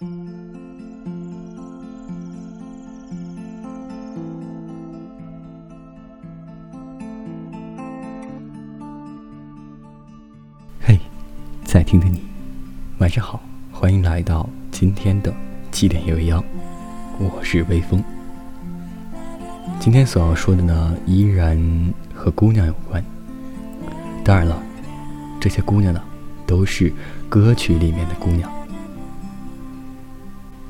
嘿，在听的你，晚上好，欢迎来到今天的七点悠央，我是微风。今天所要说的呢，依然和姑娘有关。当然了，这些姑娘呢，都是歌曲里面的姑娘。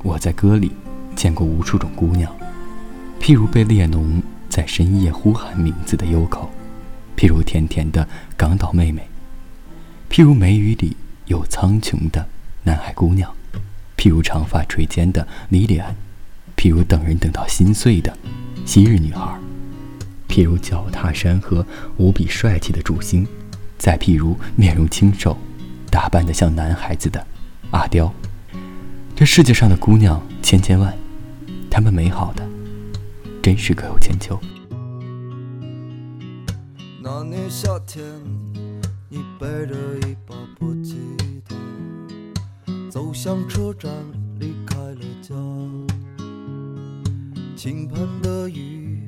我在歌里见过无数种姑娘，譬如被列侬在深夜呼喊名字的优口，譬如甜甜的港岛妹妹，譬如梅雨里有苍穹的南海姑娘，譬如长发垂肩的莉莉安，譬如等人等到心碎的昔日女孩，譬如脚踏山河无比帅气的祝星，再譬如面容清瘦、打扮的像男孩子的阿刁。这世界上的姑娘千千万，她们美好的真是各有千秋。那年夏天，你背着一把破吉他，走向车站，离开了家。倾盆的雨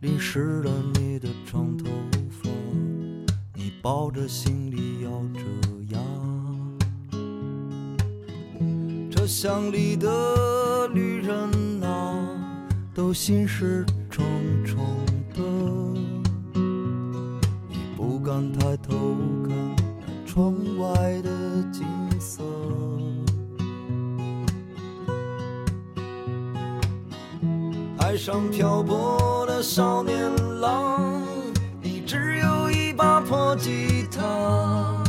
淋湿了你的长头发，你抱着行李咬着牙。车厢里的旅人啊，都心事重重的。你不敢抬头看窗外的景色。海上漂泊的少年郎，你只有一把破吉他。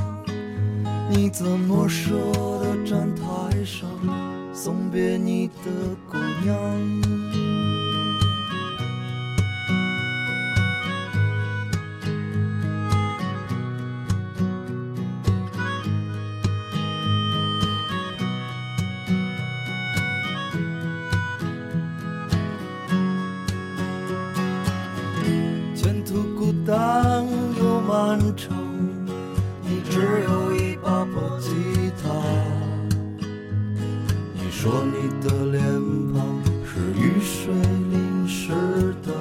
你怎么舍得站台上送别你的姑娘？前途孤单又漫长，你只有一把破吉他。说你的脸庞是雨水淋湿的，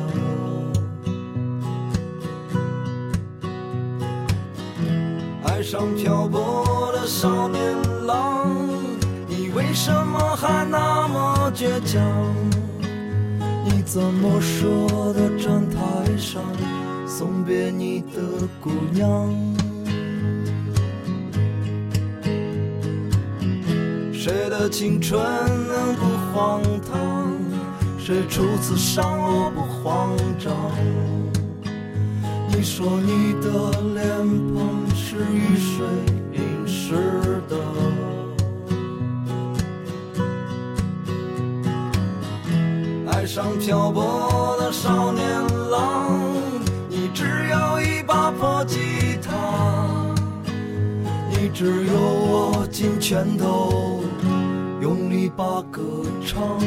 爱上漂泊的少年郎，你为什么还那么倔强？你怎么舍得站台上送别你的姑娘？的青春能不荒唐？谁初次上路不慌张？你说你的脸庞是雨水淋湿的。爱上漂泊的少年郎，你只有一把破吉他，你只有握紧拳头，用力把歌唱。